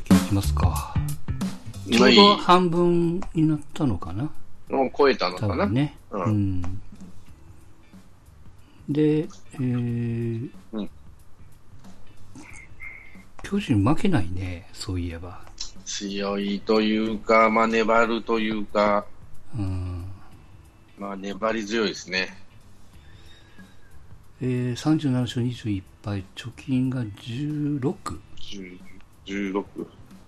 野球いきますか。ちょうど半分になったのかなもう超えたのかな？多分ね。うんうん。で、えーうん巨人負けないね、そういえば。強いというか、まあ、粘るというか、うん。まあ、粘り強いですね。えー、37勝21敗、貯金が16。10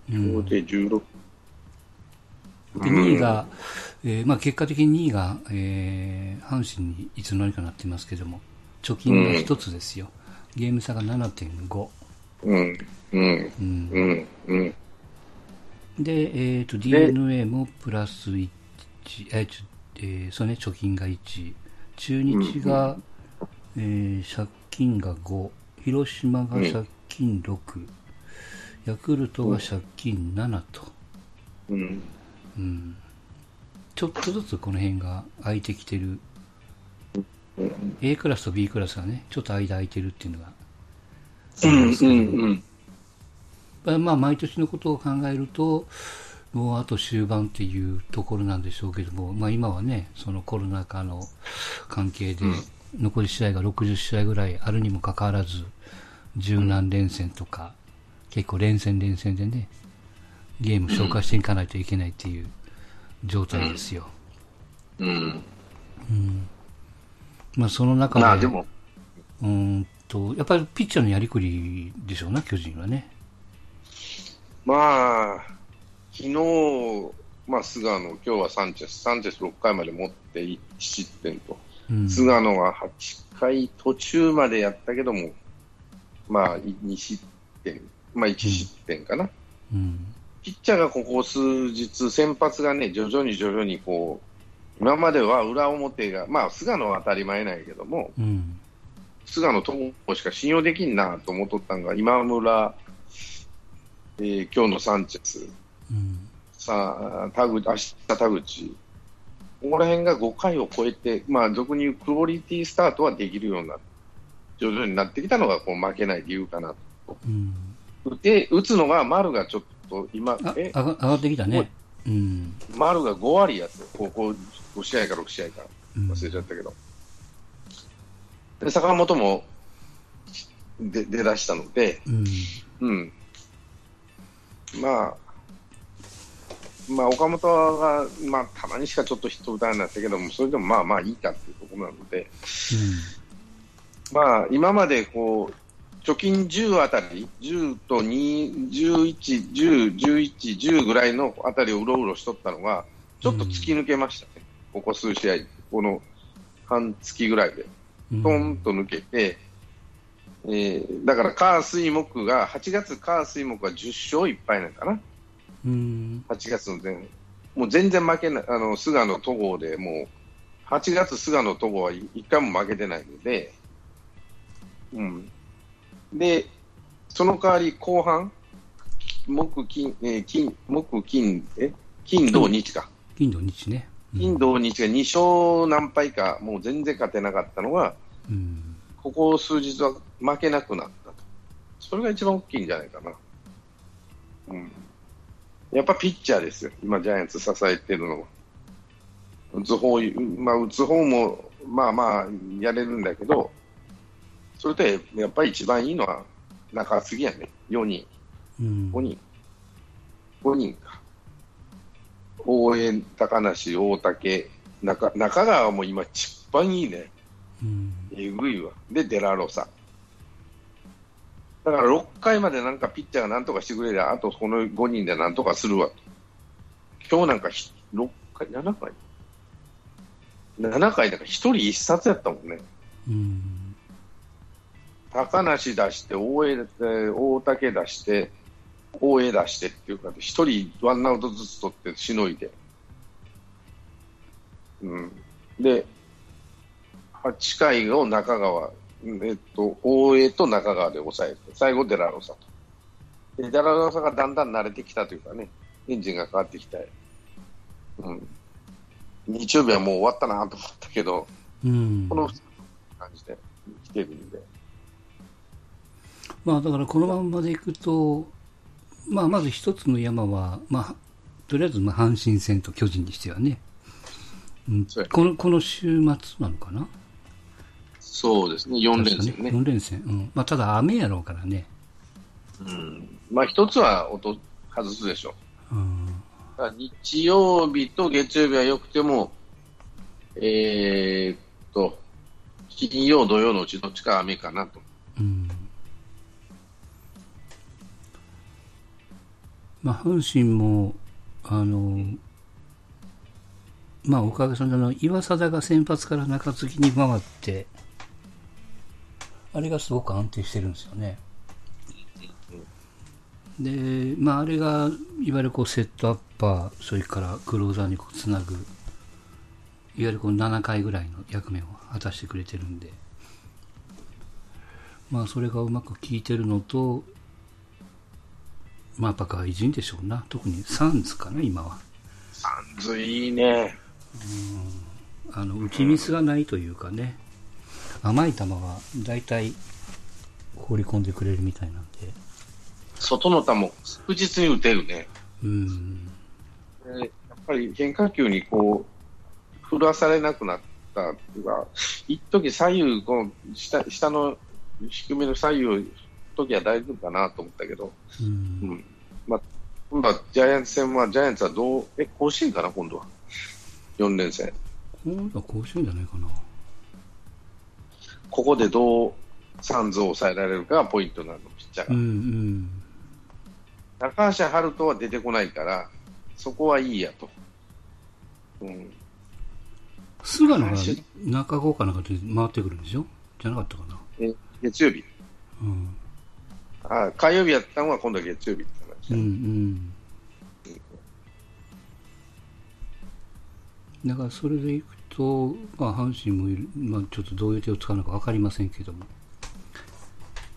16。うん合計16。で、2位が、えーまあ結果的に2位が、えー阪神にいつの間にかなってますけども、貯金が1つですよ。ゲーム差が7.5。うん。うん。うんうん。うん。で、えっ、と、DNA もプラス1、えーちょえーそうね、貯金が1。中日が、えー借金が5。広島が借金6。ヤクルトが借金7と。うん。うん。ちょっとずつこの辺が空いてきてる。A クラスと B クラスがね、ちょっと間空いてるっていうのが。うん。うん。まあまあ、毎年のことを考えると、もうあと終盤っていうところなんでしょうけども、まあ今はね、そのコロナ禍の関係で、残り試合が60試合ぐらいあるにもかかわらず、十何連戦とか、結構連戦連戦でね、ゲーム消化していかないといけないっていう状態ですよ。うん。まあその中で、まあ、でも、うーんと、やっぱりピッチャーのやりくりでしょうな、巨人はね。まあ、昨日、まあ、菅野、今日はサンチェス、サンチェス6回まで持って1失点と、うん。菅野は8回途中までやったけども、まあ、2失点、まあ、1失点かな。うん。ピッチャーがここ数日、先発がね、徐々に徐々にこう、今までは裏表が、まあ、菅野は当たり前ないけども、うん。菅野友しか信用できんなと思っとったんが、今村、えー今日のサンチェス、うん。さあ、田口、明日田口、ここら辺が5回を超えて、まあ、俗に言うクオリティスタートはできるようにな徐々になってきたのがこう負けない理由かなと。うん。で、打つのが丸がちょっと今、あ、え？上がってきたね。うん。丸が5割やって、ここ5試合か6試合かうん忘れちゃったけど。で、坂本もで出だしたので、うん。うん。まあ、まあ、岡本が、まあ、たまにしかちょっとヒット打たないんだったけども、それでもまあまあいいかっていうところなので、まあ、今までこう、貯金10あたり、10と2、11、10、11、10ぐらいのあたりをうろうろしとったのが、ちょっと突き抜けましたね。ここ数試合、この半月ぐらいで。うん。トンと抜けて、えーだから、火水木が、8月火水木は10勝1敗なんかな。うん。8月の前、もう全然負けない、あの、菅野戸郷でもう、8月菅野戸郷は1回も負けてないので、うん。で、その代わり後半、木、金、えー金、木、金、え？金、土、日か。金土日ね。うん金、土、日が2勝何敗か、もう全然勝てなかったのが、うん。ここ数日は負けなくなったと。それが一番大きいんじゃないかな。うん。やっぱピッチャーですよ。今、ジャイアンツ支えてるのは。打つ方、まあ、打つ方も、まあまあ、やれるんだけど、それで、やっぱり一番いいのは中継ぎやね。4人、うん。5人。5人か。大江、高梨、大竹、中中川も今一番いいね。うん。えぐいわ。で、デラロサ。だから6回までなんかピッチャーがなんとかしてくれりゃ、あとこの5人でなんとかするわと。今日なんかひ6回、7回 ?7 回だから1人1冊やったもんね。うん。高梨出して、大江、えー大竹出して、大江出してっていうか、1人ワンアウトずつ取ってしのいで。うん。で、8回を中川、うんえっと、大江と中川で抑えて、最後デラロサと。で、デラロサがだんだん慣れてきたというかね、エンジンが変わってきた。うん。日曜日はもう終わったなと思ったけど、うんこ。の感じで来てるんで。まあだからこのまんまでいくと、まあ、まず一つの山は、まあ、とりあえず、まあ、阪神戦と巨人にしてはね、うん、この、この週末なのかな？そうですね、4連戦ね。4連戦。うん。まあ、ただ雨やろうからね。うん。まあ、一つは音外すでしょう。うん。日曜日と月曜日は良くても、えー、っと、金曜、土曜のうちどっちか雨かなと。まあ、阪神も、あの、まあ、おかげさまでの、岩貞が先発から中継ぎに回って、あれがすごく安定してるんですよね。で、まあ、あれが、いわゆるこう、セットアッパー、それからクローザーにこう、つなぐ、いわゆるこう、7回ぐらいの役目を果たしてくれてるんで、まあ、それがうまく効いてるのと、まあ、やっぱ外人でしょうな。特にサンズかな、今は。サンズいいね。うん。あの、打ちミスがないというかね、甘い球は大体放り込んでくれるみたいなんで。外の球も確実に打てるね。うん。やっぱり変化球にこう、振らされなくなったっていうか、一時左右、この下下の低めの左右を時は大丈夫かなと思ったけど、うん、うん、まあ、今度はジャイアンツ戦は、ジャイアンツはどう、え、甲子園かな、今度は。4連戦。今度は甲子園じゃないかな。ここでどうサンズを抑えられるかがポイントなの、ピッチャーが。うんうん、高橋遥人は出てこないから、そこはいいやと。うん、菅野が中郷かなんかで回ってくるんでしょ？じゃなかったかな。え月曜日。うん。あ火曜日やったのは今度は月曜日って話、うんうん。だからそれでいくと、まあ、阪神もいる、まあ、ちょっとどういう手を使うのか分かりませんけども、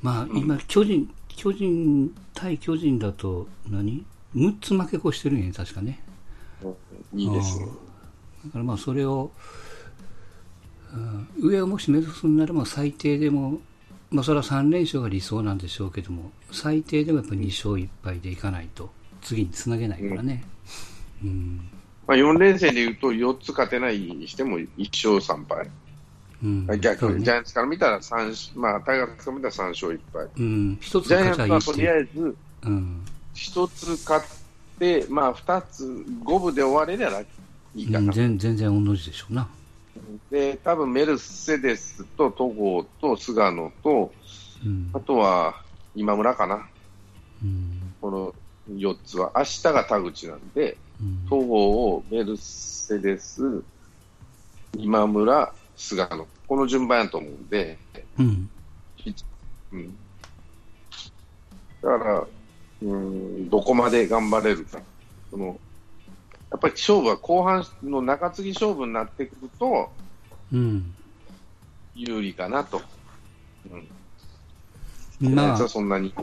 まあ、今、巨人、巨人、対巨人だと何、6つ負け越してるんやね、確かね。いいですね。だからまあ、それを、うん、上をもし目指すんなら、最低でも、まあ、それは3連勝が理想なんでしょうけども、最低でもやっぱり2勝1敗でいかないと、次につなげないからね。うん、うんまあ、4連戦でいうと4つ勝てないにしても1勝3敗。うん、逆に、ね、ジャイアンツから見たら3、まあ、タイガースから見たら3勝1敗。うん、一つジャイアンツはとりあえず、1つ勝って、まあ、2つ、五分で終われりゃいいかな。全全然同じでしょうな。で、多分メルセデスと戸郷と菅野と、うん、あとは今村かな。うん、この4つは、明日が田口なんで、戸郷、メルセデス、今村、菅野、この順番やと思うんで、うん、うん、だから、うん、どこまで頑張れるか、そのやっぱり勝負は後半の中継ぎ勝負になってくると、うん、有利かなと。うん、まあ、そんなに。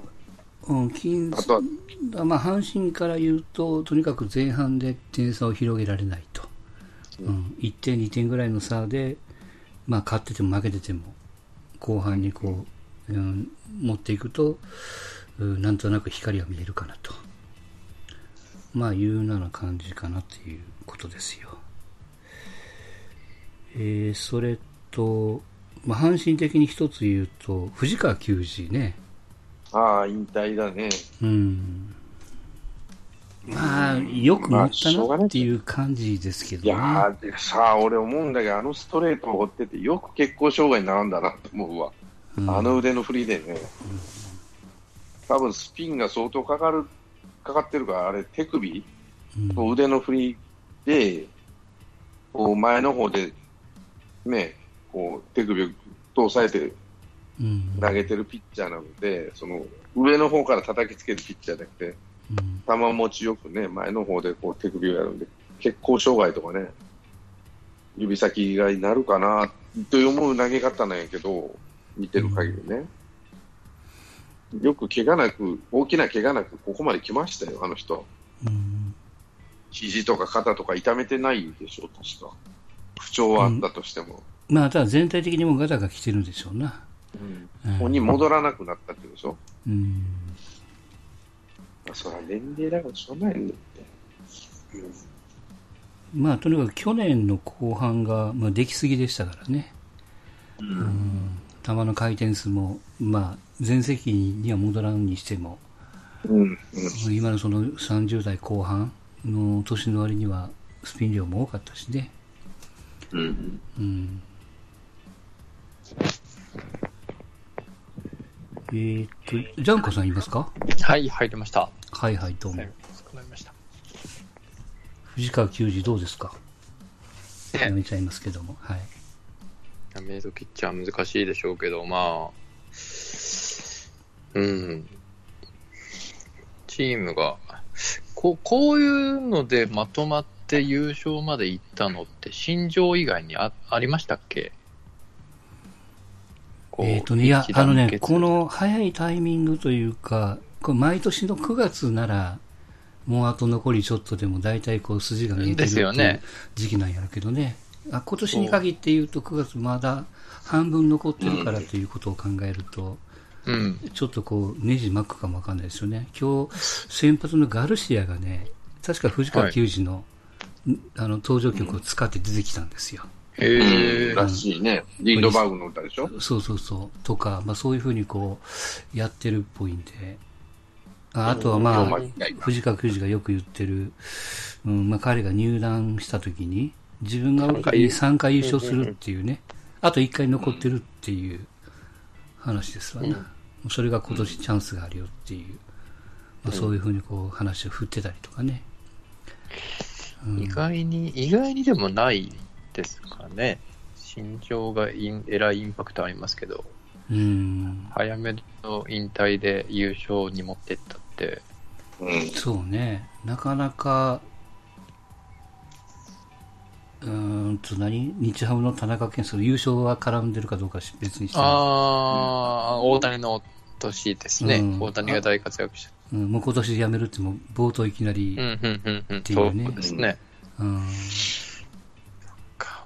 うん、金あとは、まあ、阪神から言うと、とにかく前半で点差を広げられないと、うん、1点、2点ぐらいの差で、まあ、勝ってても負けてても、後半にこう、うん、持っていくと、うん、なんとなく光が見えるかなと、まあ、いうな感じかなということですよ。えー、それと、まあ、阪神的に一つ言うと、藤川球児ね、ああ、引退だね。うん。まあ、よく持ったなっていう感じですけど、ね、まあ、いやさあ、俺思うんだけど、あのストレートを追ってて、よく結構障害になるんだなと思うわ。うん、あの腕の振りでね。うん、多分スピンが相当かかる、かかってるから、あれ、手首、うん、腕の振りで、こう前の方で、ね、こう手首を押さえて投げてるピッチャーなので、その上の方から叩きつけるピッチャーじゃなくて、球持ちよくね、前の方でこう手首をやるんで、血行障害とかね、指先がなるかなと思う投げ方なんやけど、見てる限りね。よく怪我なく、大きな怪我なく、ここまで来ましたよ、あの人。肘とか肩とか痛めてないでしょう、確か。不調はあったとしても。うん、まあ、ただ全体的にもガタが来てるんでしょうな。うん、ここに戻らなくなったってことでしょ？うん。そら年齢だからしょうがないんだって。うん、まあ、とにかく去年の後半が、まあ、できすぎでしたからね。うん、球の回転数も、まあ、全席には戻らんにしても、うんうん、今のその30代後半の年の割にはスピン量も多かったしね。うん。うん、えー、っと、ジャンコさんいますか？はい、入りました。はいはい、どうも。藤川球児どうですか？やめちゃいますけども、はい。やめ時っちゃ難しいでしょうけど、まあ、うん。チームが、こうこういうのでまとまって優勝まで行ったのって、新庄以外にあありましたっけ？えっ、ー、とね、いや、あのね、この早いタイミングというか、これ毎年の9月なら、もうあと残りちょっとでも大体こう筋が見えてる時期なんやけどね。あ今年に限って言うと9月まだ半分残ってるからということを考えると、うん、ちょっとこう、ネジ巻くかもわかんないですよね。今日、先発のガルシアがね、確か藤川球児の、はい、あの、登場曲を使って出てきたんですよ。へえ、らしいね。リンドバーグの歌でしょ？そうそうそう。とか、まあそういうふうにこう、やってるっぽいんで。ああとはまあ、藤川球児がよく言ってる、うん、まあ彼が入団した時に、自分が3回優勝するっていうね、あと1回残ってるっていう話ですわな。うん、それが今年チャンスがあるよっていう、まあ、そういうふうにこう話を振ってたりとかね。うん、意外に、意外にでもないですかね。身長がインえらいインパクトありますけど、うん、早めの引退で優勝に持ってったって、うん、そうね、なかなか、うんと何日ハムの田中健介優勝は絡んでるかどうか別にしてああ、うん、大谷の年ですね、うん、大谷が大活躍した。うん、もう今年辞めるっても冒頭いきなりっていうね。そうですね。うん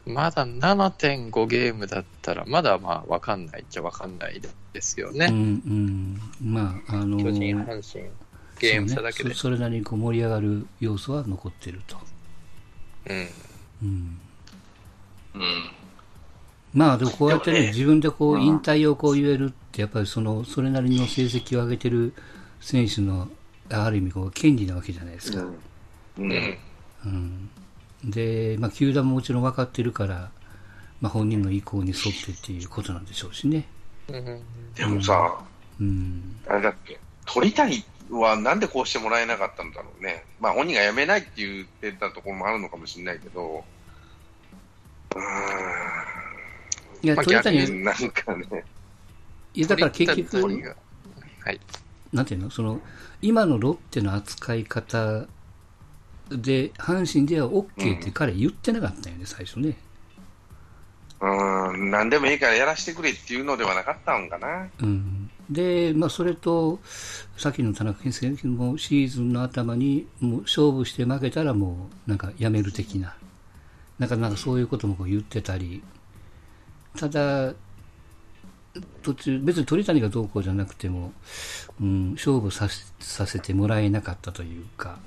まだ7.5ゲームだったら、まだまあ分かんないっちゃ分かんないですよね。うんうん。まあ、あのー、巨人、阪神、ゲーム差だけで。そ、ね、それなりにこう盛り上がる要素は残ってると。うん。うん。うん。まあでもこうやってね、ね自分でこう引退をこう言えるって、やっぱりその、それなりの成績を上げてる選手の、ある意味こう、権利なわけじゃないですか。うん。うん、うんで、まあ、球団ももちろん分かってるから、まあ、本人の意向に沿ってっていうことなんでしょうしね。でもさ、うん、あれだっけ、鳥谷はなんでこうしてもらえなかったんだろうね。まあ、本人が辞めないって言ってたところもあるのかもしれないけど、うん。いや、まあ、鳥谷、なんかね。いや、だから結局、はい。なんていうの？その、今のロッテの扱い方で、阪神では OK って彼言ってなかったよね、うん、最初ね。うん、何でもいいからやらせてくれっていうのではなかったんかな。うん。で、まあ、それと、さっきの田中先生もシーズンの頭に、もう勝負して負けたらもう、なんかやめる的な。なんか、なんかそういうこともこう言ってたり。ただ、途中、別に鳥谷がどうこうじゃなくても、うん、勝負ささせてもらえなかったというか、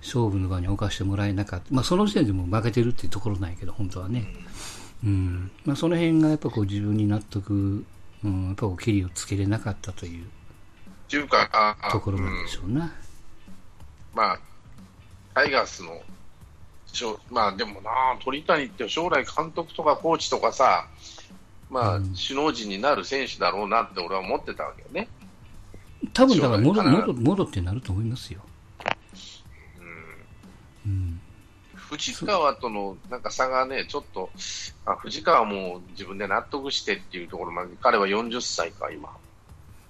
勝負の場に置かしてもらえなかった。まあ、その時点でも負けてるっていうところなんやけど、本当はね。うん。まあ、その辺がやっぱこう自分に納得、うん、やっぱこう、キリをつけれなかったという。いうか、ところなんでしょうな。うん、まあ、タイガースの、まあでもな、鳥谷って将来監督とかコーチとかさ、まあ、首脳陣になる選手だろうなって俺は思ってたわけよね。多分だから戻戻戻ってなると思いますよ。藤川とのなんか差がね、ちょっと、あ藤川も自分で納得してっていうところまで、彼は40歳か、今。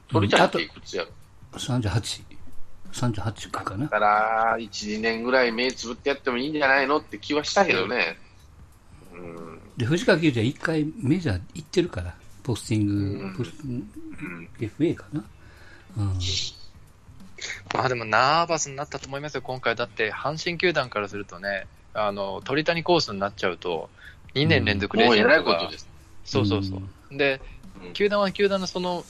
鳥谷っていくつやろ、うん、?38。38かかな。だから、1、2年ぐらい目つぶってやってもいいんじゃないのって気はしたけどね。うん、で、藤川球児は1回メジャー行ってるから、ポスティング、うん、ポスうん、FA かな。うんまあでもナーバスになったと思いますよ、今回。だって阪神球団からするとね、あの鳥谷コースになっちゃうと、2年連続レジェンドが、うん、そうそうそう、うん、で、球団は球団のその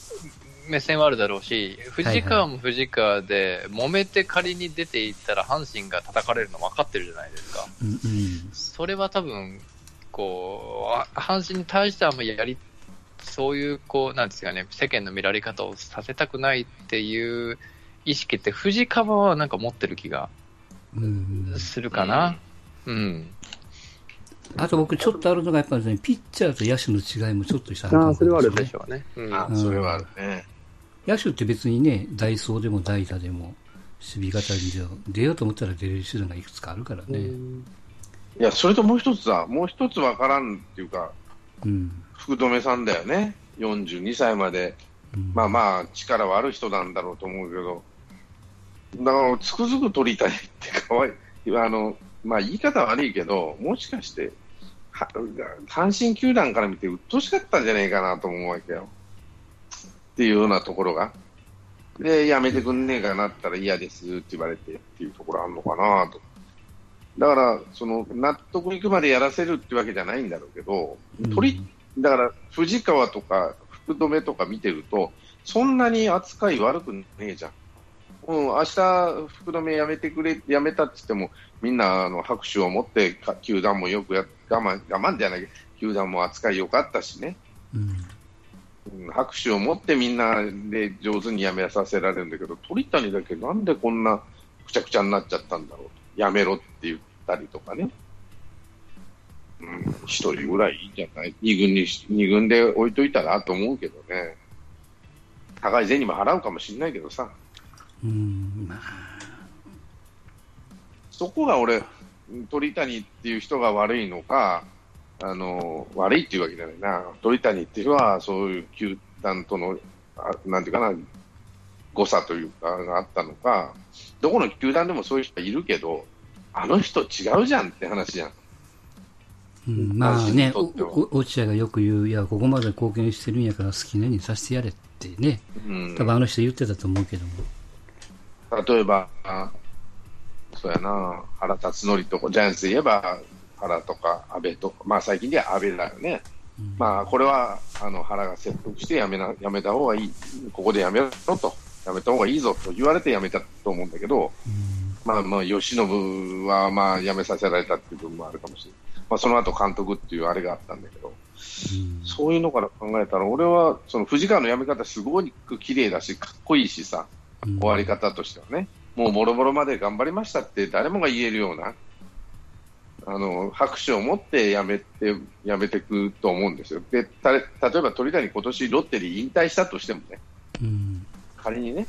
目線はあるだろうし、藤川も藤川で、揉めて仮に出ていったら阪神が叩かれるの分かってるじゃないですか。うんうん、それは多分、こう、阪神に対してはあんまりやり、そういう、こう、なんですかね、世間の見られ方をさせたくないっていう意識って藤川はなんか持ってる気がするかな。うん。うん、あと僕ちょっとあるのがやっぱりね、ピッチャーと野手の違いもちょっとしたああ、それはあるでしょうね。うん、あそれはあるね。野手って別にね、ダイソーでも代打でも、守備型に出ようと思ったら出れる手段がいくつかあるからね。いや、それともう一つだ、もう一つわからんっていうか、うん、福留さんだよね、42歳まで、うん、まあまあ、力はある人なんだろうと思うけど、だから、つくづく取りたいってかわいい、あの、まあ言い方悪いけど、もしかして、阪神球団から見て、うっとしかったんじゃないかなと思うわけよ。っていうようなところが。で、やめてくんねえかなったら嫌ですって言われてっていうところあるのかなと。だから、その、納得いくまでやらせるってわけじゃないんだろうけど、鳥、だから、藤川とか福留とか見てると、そんなに扱い悪くねえじゃん。うん、明日福留やめてくれ、やめたって言っても、みんなあの拍手を持って、球団もよくや我慢、我慢じゃないけど、球団も扱い良かったしね、うん、拍手を持ってみんなで上手にやめさせられるんだけど、鳥谷だけなんでこんなくちゃくちゃになっちゃったんだろうと、やめろって言ったりとかね。うん、一人ぐらいいいんじゃない？二軍に、二軍で置いといたらと思うけどね。高い銭も払うかもしれないけどさ。うん、まあ。そこが俺、鳥谷っていう人が悪いのか、あの悪いっていうわけじゃないな、鳥谷っていうのはそういう球団との、あなんていうかな、誤差というかがあったのか、どこの球団でもそういう人いるけど、あの人違うじゃんって話じゃん。うん、まあね、落合がよく言う、いや、ここまで貢献してるんやから好きなようにさせてやれってね、うん、多分あの人言ってたと思うけども。例えば、そうやな、原辰徳とか、ジャイアンツで言えば、原とか安倍とか、まあ最近では安倍だよね。うん、まあこれは、あの、原が説得してやめな、やめた方がいい。ここでやめろと。やめた方がいいぞと言われてやめたと思うんだけど、うん、まあまあ、吉信はまあ辞めさせられたっていう部分もあるかもしれない。まあその後監督っていうあれがあったんだけど、うん、そういうのから考えたら、俺はその藤川の辞め方すごく綺麗だし、かっこいいしさ、終わり方としてはね。もうもろもろまで頑張りましたって誰もが言えるような、あの、拍手を持ってやめて、やめていくと思うんですよ。で、た例えば鳥谷今年ロッテで引退したとしてもね、うん、仮にね、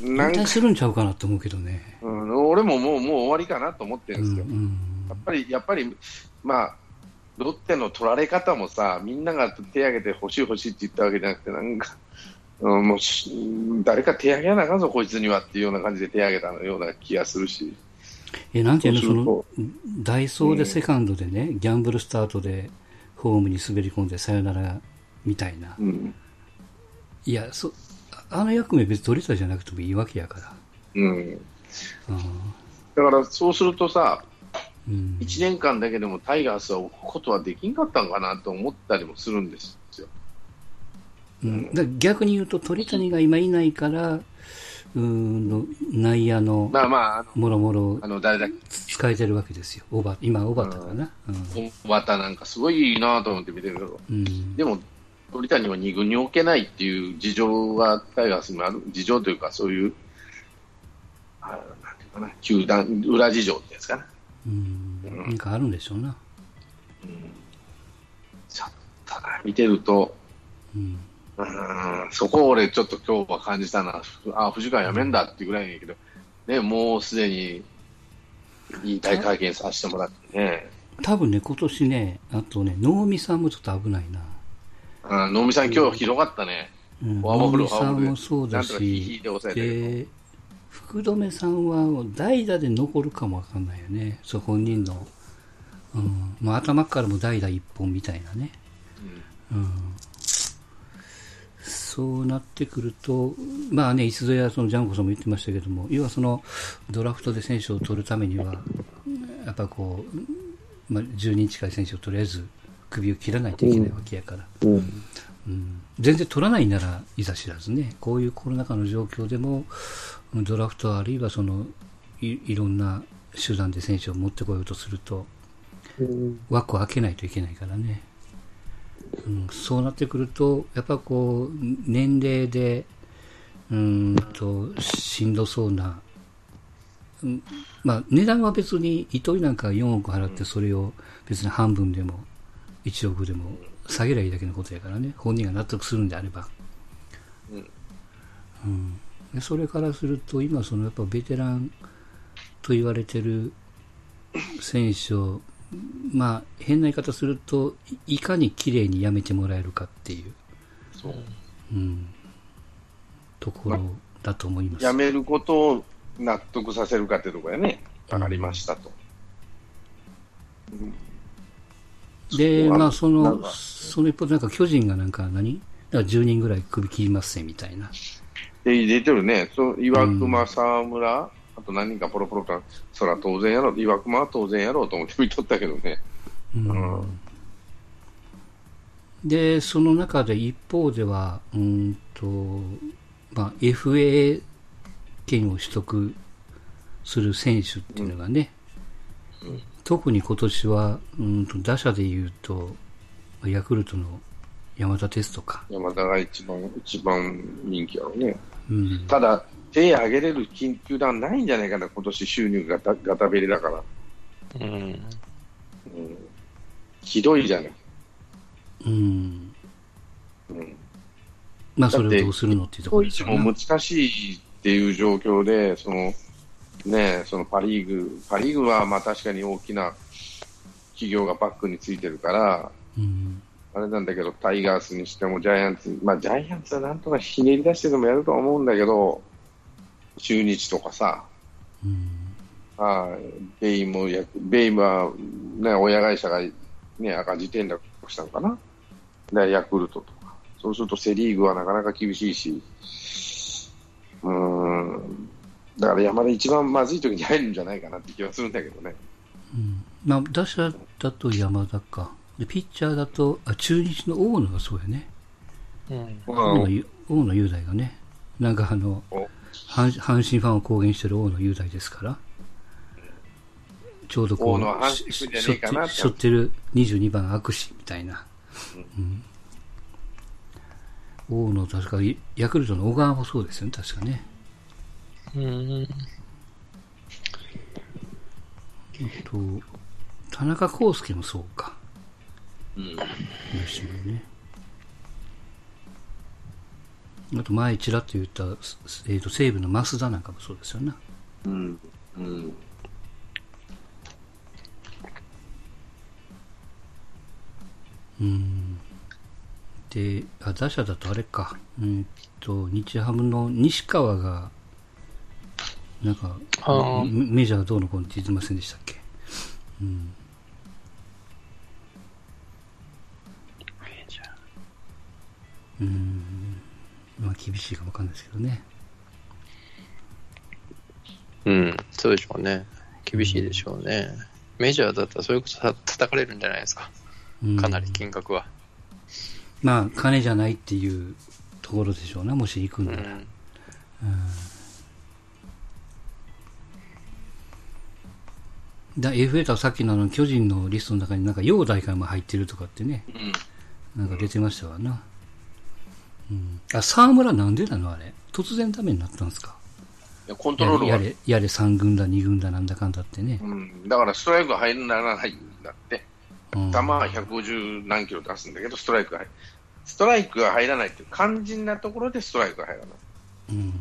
引退するんちゃうかなと思うけどね。うん、俺ももう、もう終わりかなと思ってるんですよ。うんうん、やっぱり、やっぱり、まあ、ロッテの取られ方もさ、みんなが手挙げて欲しい欲しいって言ったわけじゃなくて、なんか、うん、もう誰か手挙げなあかんぞ、こいつにはっていうような感じで手挙げたような気がするし。え、なんていうの、その、ダイソーでセカンドでね、うん、ギャンブルスタートでホームに滑り込んでさよならみたいな。うん、いや、そ、あの役目別に取りたじゃなくてもいいわけやから。うん。うん、だからそうするとさ、うん、1年間だけでもタイガースは置くことはできんかったんかなと思ったりもするんですよ。うん、だ逆に言うと鳥谷が今いないから、うん内野のまあまあ、もろもろあの誰だ使えてるわけですよ、おば今、小畑かな？小畑なんかすごいいいなと思って見てるけど、うん、でも鳥谷は2軍に置けないっていう事情がタイガースにある、事情というか、そういう、あなんていうかな、球団、裏事情ってやつかな。うん、なんかあるんでしょうな。うん、ちょっとな、見てると、うんうん、そこを俺、ちょっと今日は感じたな、あ藤川やめんだっていうぐらいやけど、ね、もうすでに引退会見させてもらってね。多分ね、今年ね、あとね、能見さんもちょっと危ないな。うん、能見さん、今日広がったね。うん、能見さんもそうだし、で、福留さんは代打で残るかもわかんないよね。そう、本人の。うん。まあ、頭からも代打一本みたいなね。うん、うんそうなってくると、まあね、いつぞやそのジャンコさんも言ってましたけども、要はそのドラフトで選手を取るためには、やっぱこう、まあ、10人近い選手をとりあえず首を切らないといけないわけやから、うん、うん、全然取らないならいざ知らずね、こういうコロナ禍の状況でも、ドラフトあるいはそのいいろんな手段で選手を持ってこようとすると、枠を開けないといけないからね。うん、そうなってくると、やっぱこう、年齢で、うんと、しんどそうな、うん、まあ、値段は別に、糸井なんか4億払って、それを別に半分でも、1億でも下げりゃいいだけのことやからね、本人が納得するんであれば。うん。うん、それからすると、今、そのやっぱベテランと言われてる選手をまあ、変な言い方すると、いかに綺麗にやめてもらえるかっていう、そう。うん。ところだと思います。やめることを納得させるかっていうところやね。わかりましたと。うん、で、まあ、その、その一方でなんか巨人がなんか何？だから10人ぐらい首切りますせみたいな。で、出てるね。そ岩隈、沢村、あと何人かポロポロと、そら当然やろう、岩隈は当然やろうと思って見とったけどね。うん、うん、で、その中で一方では、うんと、まあ、FA 権を取得する選手っていうのがね、うん、特に今年は、うんと打者でいうと、ヤクルトの山田哲人か。山田が一番、一番人気やろうね。うん、ただ、手挙げれる緊急弾ないんじゃないかな、今年収入がガタベリだから。うん。うん、ひどいじゃない。うん。うん。まあ、それをどうするのっていうところですよね。難しいっていう状況で、その、ね、そのパ・リーグ、パ・リーグはまあ確かに大きな企業がバックについてるから、うん、あれなんだけど、タイガースにしてもジャイアンツ、まあジャイアンツはなんとかひねり出してでもやるとは思うんだけど、中日とかさ、うん、あベイもベイは、ね、親会社が、ね、赤字転落したのかな、でヤクルトとか、そうするとセ・リーグはなかなか厳しいし、うん。だから山田一番まずい時に入るんじゃないかなって気はするんだけどね。うん。まあ、打者だと山田か、でピッチャーだとあ中日の大野がそうやね、うん、大野雄大がね、なんかあの、阪阪神ファンを公言してる大野雄大ですから、ちょうどこう、しょってる22番悪士みたいな。うん、大野、確かヤクルトの小川もそうですよね、確かね。うん。と、田中康介もそうか。うん。吉野ね。あと前ちらっと言った、えー、と西武の増田なんかもそうですよね。うん。うん。うん。で、あ打者だとあれか。うんと、日ハムの西川が、なんか、メジャーどうのこうのって言ってませんでしたっけ？うん。メジャー。うん。まあ、厳しいかもわかんないですけどね。うん、そうでしょうね。厳しいでしょうね。メジャーだったらそれこそ叩かれるんじゃないですか。かなり金額は。まあ、金じゃないっていうところでしょうな、もし行くんなら。うん、うんだ FA とはさっきのあの巨人のリストの中になんか陽大会も入ってるとかってね、うん、なんか出てましたわな。うん、あ沢村なんでなのあれ？突然ダメになったんですか？コントロールやれやれ3軍だ2軍だなんだかんだってね、うん、だからストライク入らないんだって、うん、球は150何キロ出すんだけどストライクがストライクが入らないっていう肝心なところでストライクが入らない、うん、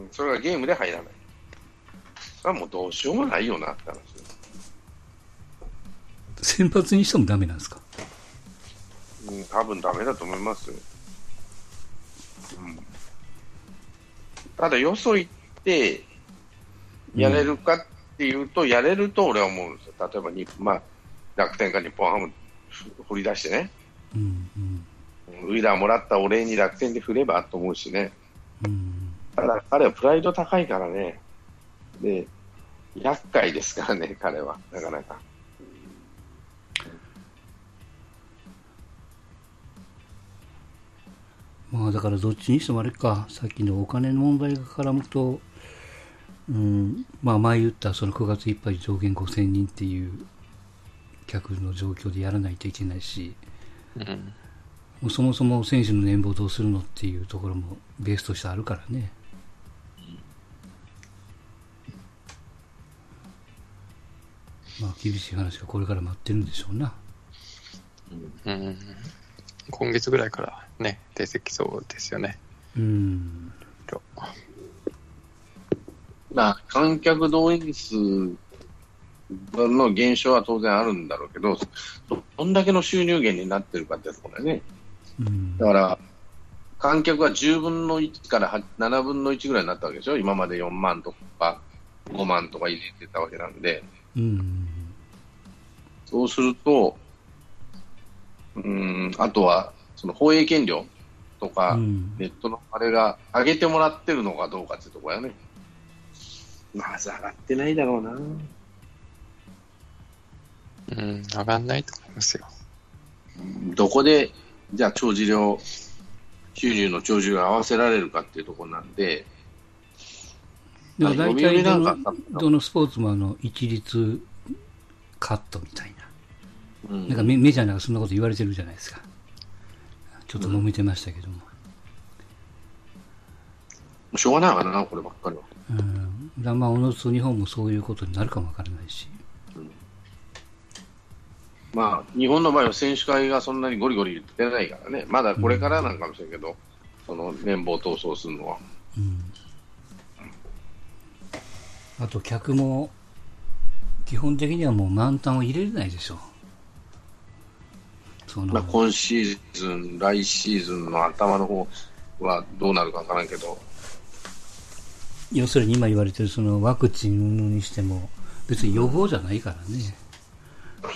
うん、それがゲームで入らない。それはもうどうしようもないよなって話先発にしてもダメなんですか？うん、多分ダメだと思いますよ。ただ、よそ行って、やれるかっていうと、うん、やれると俺は思うんですよ。例えばに、まあ、楽天か日本ハム振り出してね。うんうん、ウィラーもらったお礼に楽天で振ればと思うしね。うん、ただ、彼はプライド高いからね。で、厄介ですからね、彼は。なかなか。まあだからどっちにしてもあれか、さっきのお金の問題が絡むと、うん、まあ前言ったその9月いっぱい上限5000人っていう客の状況でやらないといけないし、うん、もうそもそも選手の年俸どうするのっていうところもベースとしてあるからね。まあ厳しい話がこれから待ってるんでしょうな。うん、今月ぐらいからね、出てきそうですよね。うん。まあ、観客動員数の減少は当然あるんだろうけど、どんだけの収入源になってるかってところだよね。うん、だから、観客は10分の1から7分の1ぐらいになったわけでしょ、今まで4万とか5万とか入れてたわけなんで、うん、そうすると、うんあとはその放映権料とか、ネットのあれが上げてもらってるのかどうかっていうところやね。まず上がってないだろうな。うん、上がんないと思いますよ。どこで、じゃあ、長寿量、収入の長寿が合わせられるかっていうところなんで、でも大体どのどのスポーツもあの一律カットみたいな、うん、なんかメメジャーなんかそんなこと言われてるじゃないですか。ちょっと揉めてましたけども。うん、しょうがないわな、こればっかりは。うん。だまあ、おのずと日本もそういうことになるかもわからないし。まあ、日本の場合は選手会がそんなにゴリゴリ言ってないからね、まだこれからなんかもしれんけど、うん、その年俸闘争するのは。うん、あと、客も基本的にはもう満タンを入れれないでしょう。まあ、今シーズン、来シーズンの頭の方はどうなるかわからんけど。要するに今言われてるそのワクチンにしても、別に予防じゃないからね。う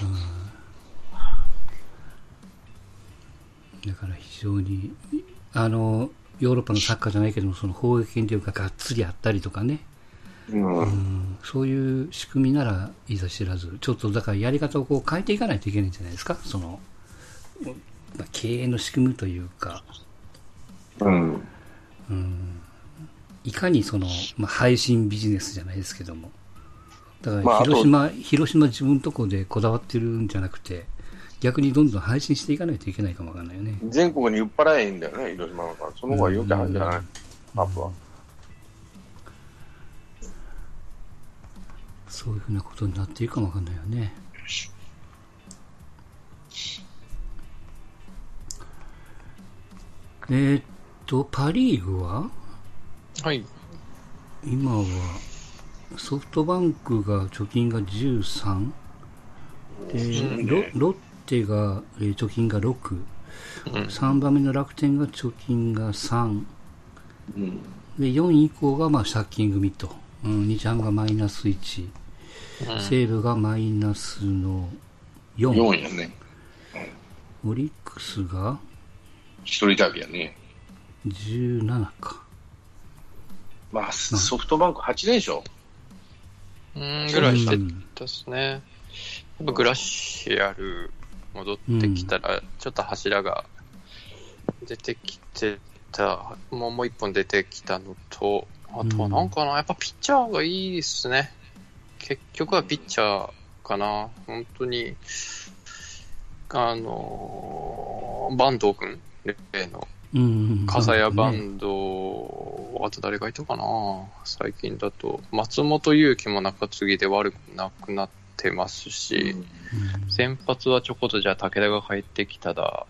ん。だから非常に、あの、ヨーロッパのサッカーじゃないけども、その砲撃権というかがっつりあったりとかね、うん、うん、そういう仕組みならいざ知らず、ちょっとだからやり方をこう変えていかないといけないんじゃないですか、その、まあ、経営の仕組みというか、うん、うん、いかにその、まあ、配信ビジネスじゃないですけども、だから広島、まあ、広島自分のとこでこだわってるんじゃなくて、逆にどんどん配信していかないといけないかもわかんないよね。全国に売っ払えんだよね、広島のから。その方がよくあるんじゃない、マップは。そういうふうなことになっていくかもわかんないよね。えー、っと、パ・リーグは？はい。今は、ソフトバンクが貯金が13、で、ロロッテが、えー、貯金が6、うん、3番目の楽天が貯金が3、うん、で4位以降がまあ借金組と、うん、日ハムがマイナス1、うん、西武がマイナスの4、4やね、オリックスが一人旅やね。17か。まあソフトバンク8連勝うんぐらいしてたっすね、やっぱグラシアル戻ってきたら、ちょっと柱が出てきてた、もうもう一本出てきたのと、あとはなんかな、やっぱピッチャーがいいですね。結局はピッチャーかな。本当に、あのー、坂東君、例の、笠谷坂東、あと誰がいたかな？最近だと、松本祐樹も中継ぎで悪くなくなって、てますし、うん、先発はちょこっとじゃあ武田が帰ってきただ、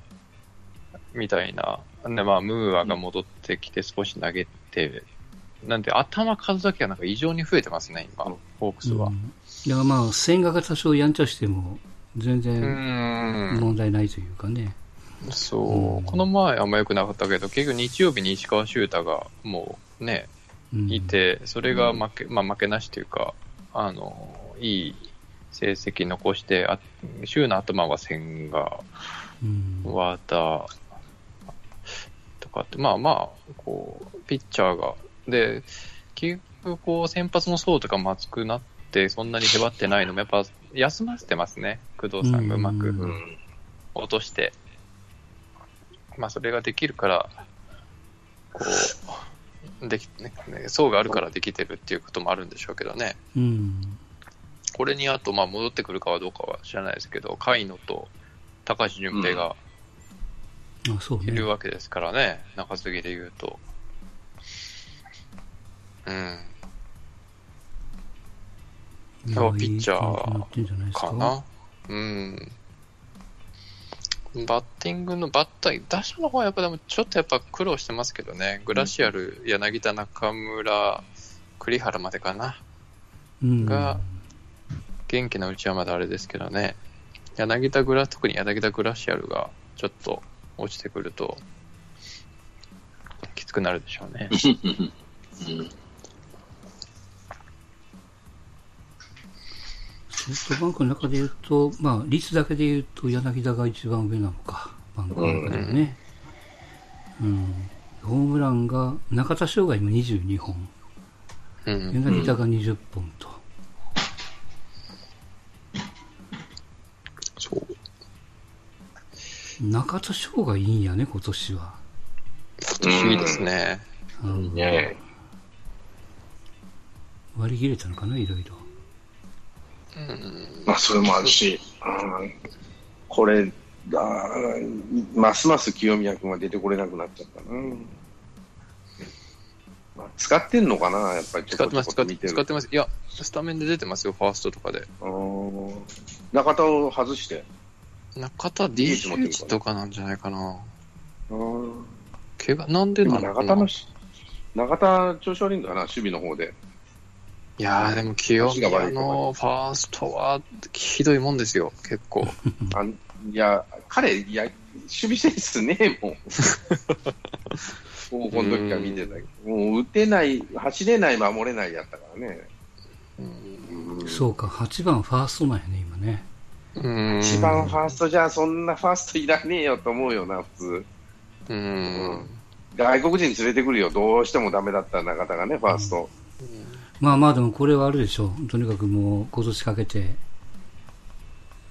みたいな、でまあ、ムーアが戻ってきて少し投げて、なんで頭数だけはなんか異常に増えてますね、今、ホークスは。うん、だからまあ、千賀が多少やんちゃしても、全然問題ないというかね。そう、うん、この前あんま良くなかったけど、結局日曜日に石川修太がもうね、いて、それが負け、まあ負けなしというか、あの、いい成績残して、あ週の頭は千賀、和田とかって、まあまあ、こう、ピッチャーが、で、結局こう、先発の層とかも厚くなって、そんなにへばってないのも、やっぱ休ませてますね、工藤さんがうまく落として。まあ、それができるから、こう、でき、ね、層があるからできてるっていうこともあるんでしょうけどね。うん。これにあと、まあ、戻ってくるかはどうかは知らないですけど、甲斐野と高橋純平が、いるわけですからね、中継ぎで言うと。うん。やピッチャーかな？うん。バッティングのバッター、打者の方はやっぱでもちょっとやっぱ苦労してますけどね、グラシアル、柳田、中村、栗原までかな、うん、が、元気なうちはまだあれですけどね、柳田グラ、特に柳田グラシアルがちょっと落ちてくると、きつくなるでしょうね。うんソフトバンクの中で言うと、まあ、率だけで言うと、柳田が一番上なのか、バンクの中でもね。うん、うん、ホームランが、中田翔が今22本、うん、柳田が20本と。そう。中田翔がいいんやね、今年は。今年いいですね。うん、ね割り切れたのかな、いろいろ。まあ、それもあるし、これあ、ますます清宮君が出てこれなくなっちゃったな。まあ、使ってんのかな、やっぱり使ってます、使ってます。いや、スタメンで出てますよ、ファーストとかで。中田を外して。中田 DH とかなんじゃないかな。怪我、なんでなの？中田の、中田調子悪いんだな、守備の方で。いやー、でも清宮のファーストはひどいもんですよ、結構。あいや、彼、いや、守備センスねえもん。高校の時から見てたけど、もう打てない、走れない、守れないやったからね。うそうか、8番ファーストなんやね、今ね。8番ファーストじゃ、そんなファーストいらねえよと思うよな、普通。うん、外国人連れてくるよ、どうしてもダメだった中田がね、ファースト。まあまあでもこれはあるでしょう。とにかくもう今年かけて、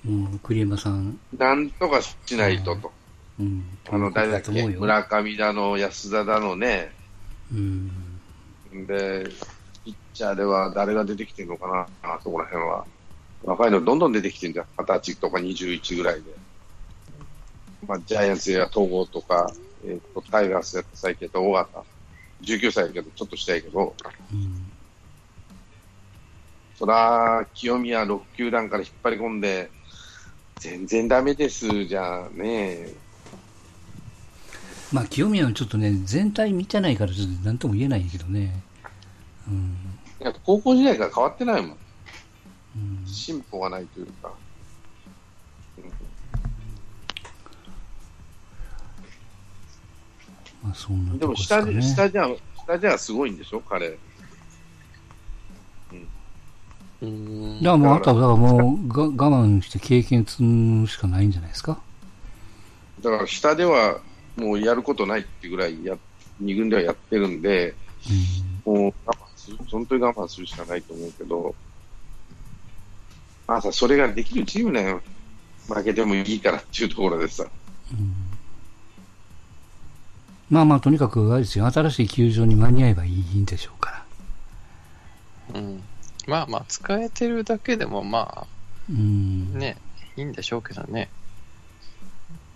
もう栗山さん。なんとかしないとと。うん。あの、誰だっけ？村上だの、安田だのね。うん。で、ピッチャーでは誰が出てきてるのかな、あそこら辺は。若いのどんどん出てきてるんだよ。二十歳とか21ぐらいで。まあ、ジャイアンツや統合とか、えっ、ー、と、タイガースやった最近と大型。19歳やけど、ちょっとしたいけど、うんそら、清宮6球団から引っ張り込んで、全然だめですじゃね。まあ、清宮はちょっとね、全体見てないから、ちょっとなんとも言えないけどね。うん。いや、高校時代から変わってないもん。うん、進歩がないというか。まあ、そんな、ね、でも下、下じゃ、下じゃすごいんでしょ、彼。いや、もうあとは、だからもうが我慢して経験積むしかないんじゃないですか？だから下ではもうやることないっていうぐらいや、2軍ではやってるんで、うん、もう我慢する、本当に我慢するしかないと思うけど、まあさ、それができるチームだよ。負けてもいいからっていうところでさ。うん、まあまあ、とにかく、あれですよ、新しい球場に間に合えばいいんでしょうから。うんまあまあ、使えてるだけでもまあ、うん、ね、いいんでしょうけどね。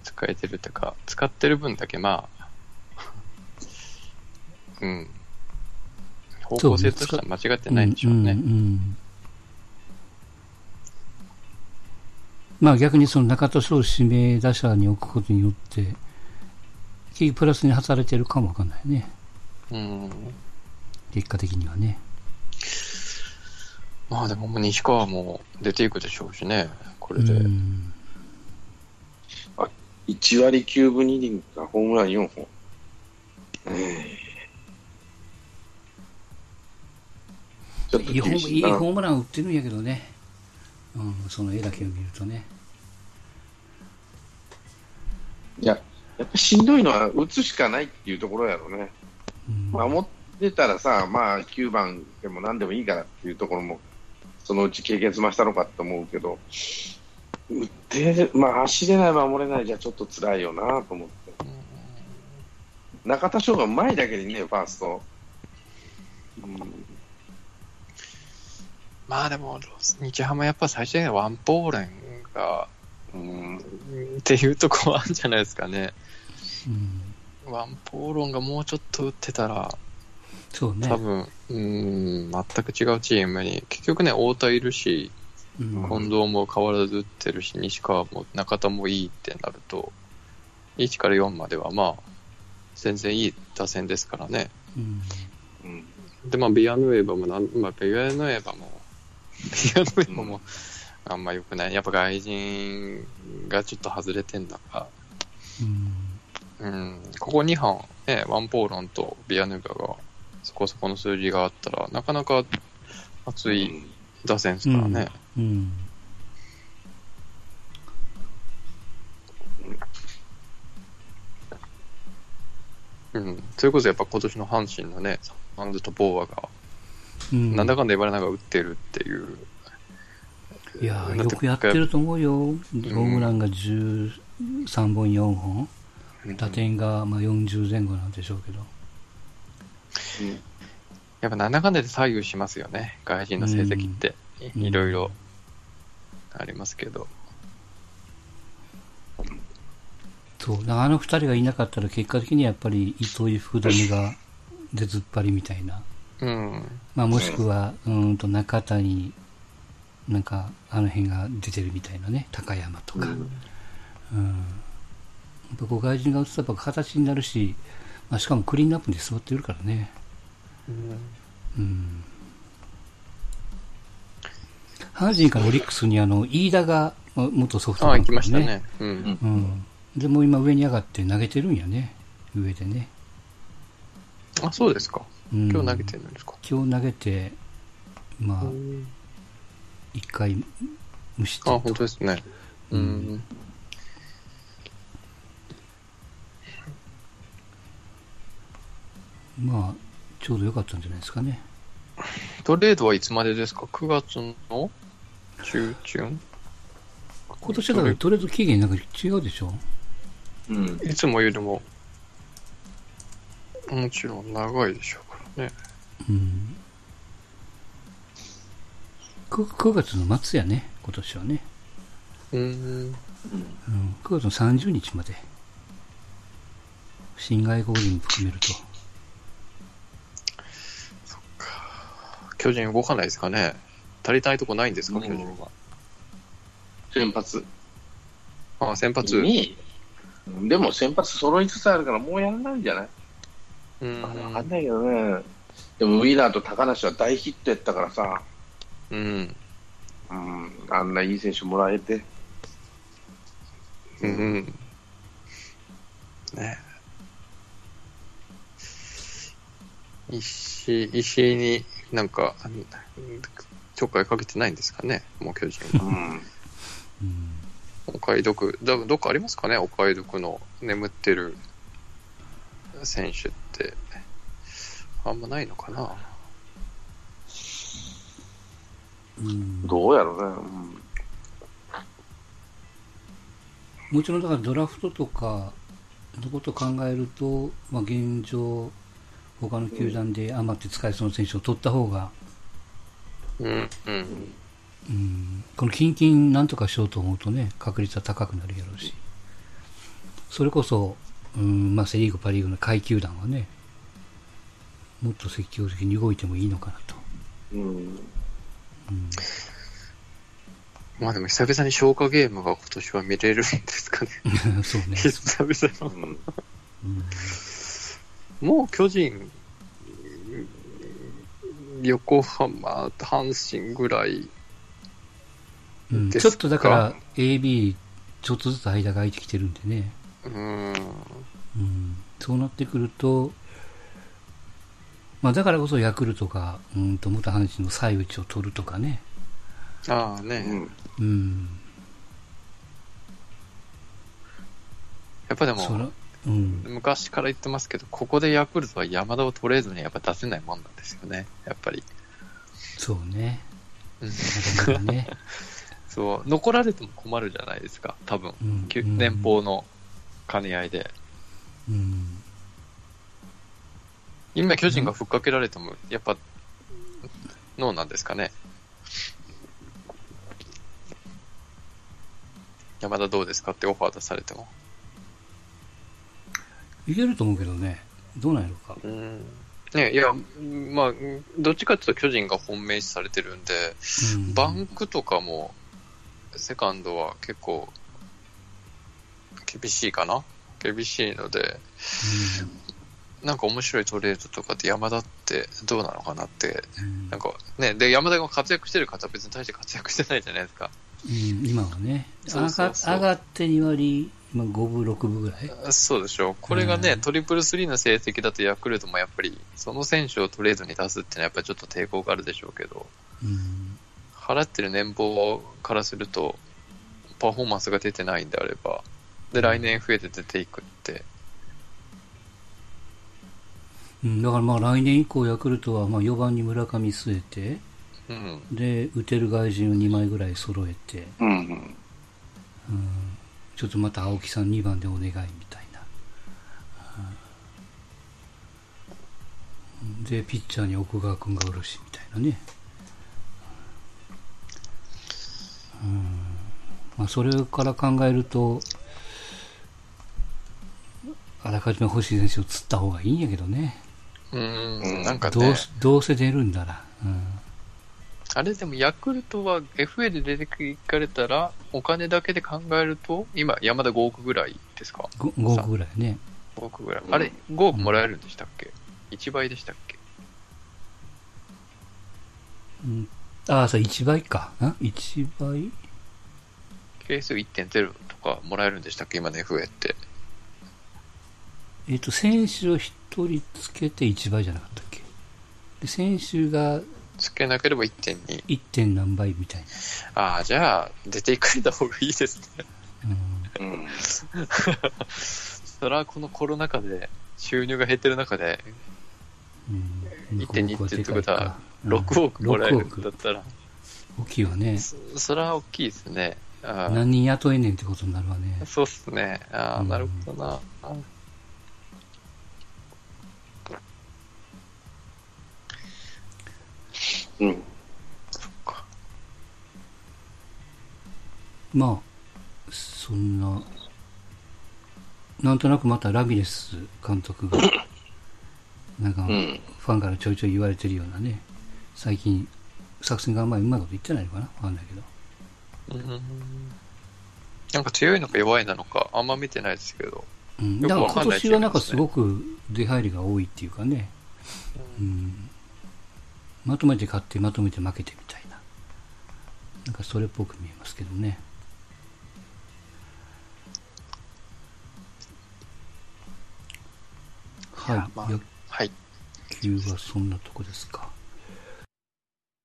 使えてるってか、使ってる分だけまあ、うん。方向性としては間違ってないんでしょうね。うんうんうんまあ逆にその中田翔を指名打者に置くことによって、結局プラスに働いてるかもわかんないね。うん。結果的にはね。まあでも西川も出ていくでしょうしね、これで。あ1割9分2厘か、ホームラン4本。ちょっといいホームラン打ってるんやけどね、うん、その絵だけを見るとね。いや、やっぱしんどいのは打つしかないっていうところやろうね。うん、守ってたらさ、まあ9番でも何でもいいからっていうところもそのうち経験済ましたのかと思うけど、打って、まあ、走れない、守れないじゃちょっと辛いよなと思って。中田翔がうまいだけにね、ファースト。うん、まあでも、日ハムやっぱ最初にワンポーレンが、うん、っていうとこはあるんじゃないですかね。うん、ワンポーロンがもうちょっと打ってたら、そうね。多分、うん、全く違うチームに、結局ね、太田いるし、うん、近藤も変わらず打ってるし、西川も中田もいいってなると、1から4まではまあ、全然いい打線ですからね。うん、で、まあ、ビアヌエバもなん、まあ、ビアヌエバも、ビアヌエバも、あんま良くない。やっぱ外人がちょっと外れてんだかうん、うん、ここ2本、ね、ワンポーロンとビアヌエバがそこそこの数字があったら、なかなか熱い打線ですからね。うん、うんうん、それこそやっぱ今年の阪神のね、サンズとボーアが、うん、なんだかんだ言われながら打ってるっていう。いやよくやってると思うよ。ホームランが13本、4本。打点がまあ40前後なんでしょうけど。やっぱなんだかんだで左右しますよね。外人の成績って。いろいろありますけど。そう、あの二人がいなかったら結果的にやっぱり糸井福留が出ずっぱりみたいな。うん。まあもしくは、うんと中谷、なんかあの辺が出てるみたいなね、高山とか。うん。うん、やっぱこう外人が打つとやっぱ形になるし、まあしかもクリーンアップに座ってるからね。うん。うん。阪神からオリックスにあの、飯田が元ソフトバンク、ね、あ、来ましたね。うん。うんでも今上に上がって投げてるんやね。上でね。あ、そうですか。うん、今日投げてるんですか今日投げて、まあ、一回無失点。あ、本当ですね。うん。まあ、ちょうど良かったんじゃないですかね。トレードはいつまでですか ?9 月の？中旬？今年だからトレード期限なんか違うでしょうん、いつもよりも、もちろん長いでしょうからね。うん。9, 9月の末やね、今年はね。うん。うん、9月の30日まで。新外国人含めると。巨人動かないですかね。足りないとこないんですか、巨人は。先発。ああ、先発。に、でも先発揃いつつあるからもうやらないんじゃない？うん。わかんないけどね。でもウィーラーと高梨は大ヒットやったからさ。うん。うん。あんないい選手もらえて。うん。ね石石井になんか、ちょっかいかけてないんですかね、もう巨人は。うん。うんお買い得、どどっかありますかね、お買い得の眠ってる選手って、あんまないのかな。うん、どうやろうね、うん、もちろんだからドラフトとかのことを考えると、まあ、現状、他の球団で余って使えそうな選手を取った方が、うん、うん、うん、この近々なんとかしようと思うとね、確率は高くなるやろうし、それこそ、うんまあ、セ・リーグ、パ・リーグの下位球団はね、もっと積極的に動いてもいいのかなと。うん、うん、まあでも久々に消化ゲームが今年は見れるんですかね。そうね。久々の。うん、もう巨人、横浜、阪神ぐらいうん、ちょっとだから AB ちょっとずつ間が空いてきてるんでね。うん。うん、そうなってくると、まあだからこそヤクルトが、うんと元阪神の最内を取るとかね。ああね。うん。やっぱでも、うん、昔から言ってますけど、ここでヤクルトは山田をトレードにやっぱ出せないもんなんですよね、やっぱり。そうね。うん、ね。そう、残られても困るじゃないですか、多分。うん、年俸の兼ね合いで。うん。今、巨人がふっかけられても、やっぱ、ノーなんですかね。山田どうですかってオファー出されても。いけると思うけどね。どうなんやろうか。うん。ね、いや、まあ、どっちかっていうと巨人が本命視されてるんで、うん、バンクとかも、セカンドは結構、厳しいかな厳しいので、うん、なんか面白いトレードとかで山田ってどうなのかなって、うん、なんかね、で、山田が活躍してる方は別に大して活躍してないじゃないですか。うん、今はね上がって2割、今5分、6分ぐらい。そうでしょう、これがね、うん、トリプルスリーの成績だとヤクルトもやっぱり、その選手をトレードに出すっていうのは、やっぱりちょっと抵抗があるでしょうけど、うん、払ってる年俸からすると、パフォーマンスが出てないんであれば、で、来年増えて出ていくって。うん、だからまあ来年以降、ヤクルトはまあ4番に村上据えて、うん、で打てる外人を2枚ぐらい揃えて、うん、うん、ちょっとまた青木さん2番でお願いみたいな、うん、でピッチャーに奥川君がおるしみたいなね、うん。まあ、それから考えるとあらかじめ星選手を釣った方がいいんやけどね。うん、なんか、ね、どうどうせ出るんだら。うんあれでもヤクルトは FA で出ていかれたら、お金だけで考えると、今、山田5億ぐらいですか？5, ?5 億ぐらいね。5億ぐらい。あれ、5億もらえるんでしたっけ、うん、?1 倍でしたっけ？うん、ああ、そう、1倍か。ん ?1 倍？係数1.0とかもらえるんでしたっけ？今の FA って。えっ、と、選手を1人つけて1倍じゃなかったっけ？で、選手がつけなければ1.2。1. 点何倍みたいな。ああ、じゃあ、出ていかれた方がいいですね。うん。それはこのコロナ禍で、収入が減ってる中で、うん、1.2ってってことは、6億もらえるんだったら、大きいわね。それは大きいですね。何人雇えねんってことになるわね。そうっすね。ああ、うん、なるほどな。うん。そっか。まあ、そんな、なんとなくまたラミレス監督が、なんか、ファンからちょいちょい言われてるようなね、最近、作戦があんまりうまいこと言ってないのかな？わかんないけど。うん。なんか強いのか弱いなのか、あんま見てないですけど。うん、だから今年はなんかすごく出入りが多いっていうかね、うん、まとめて勝ってまとめて負けてみたいな。なんかそれっぽく見えますけどね。はい、まあ、野球はそんなとこですか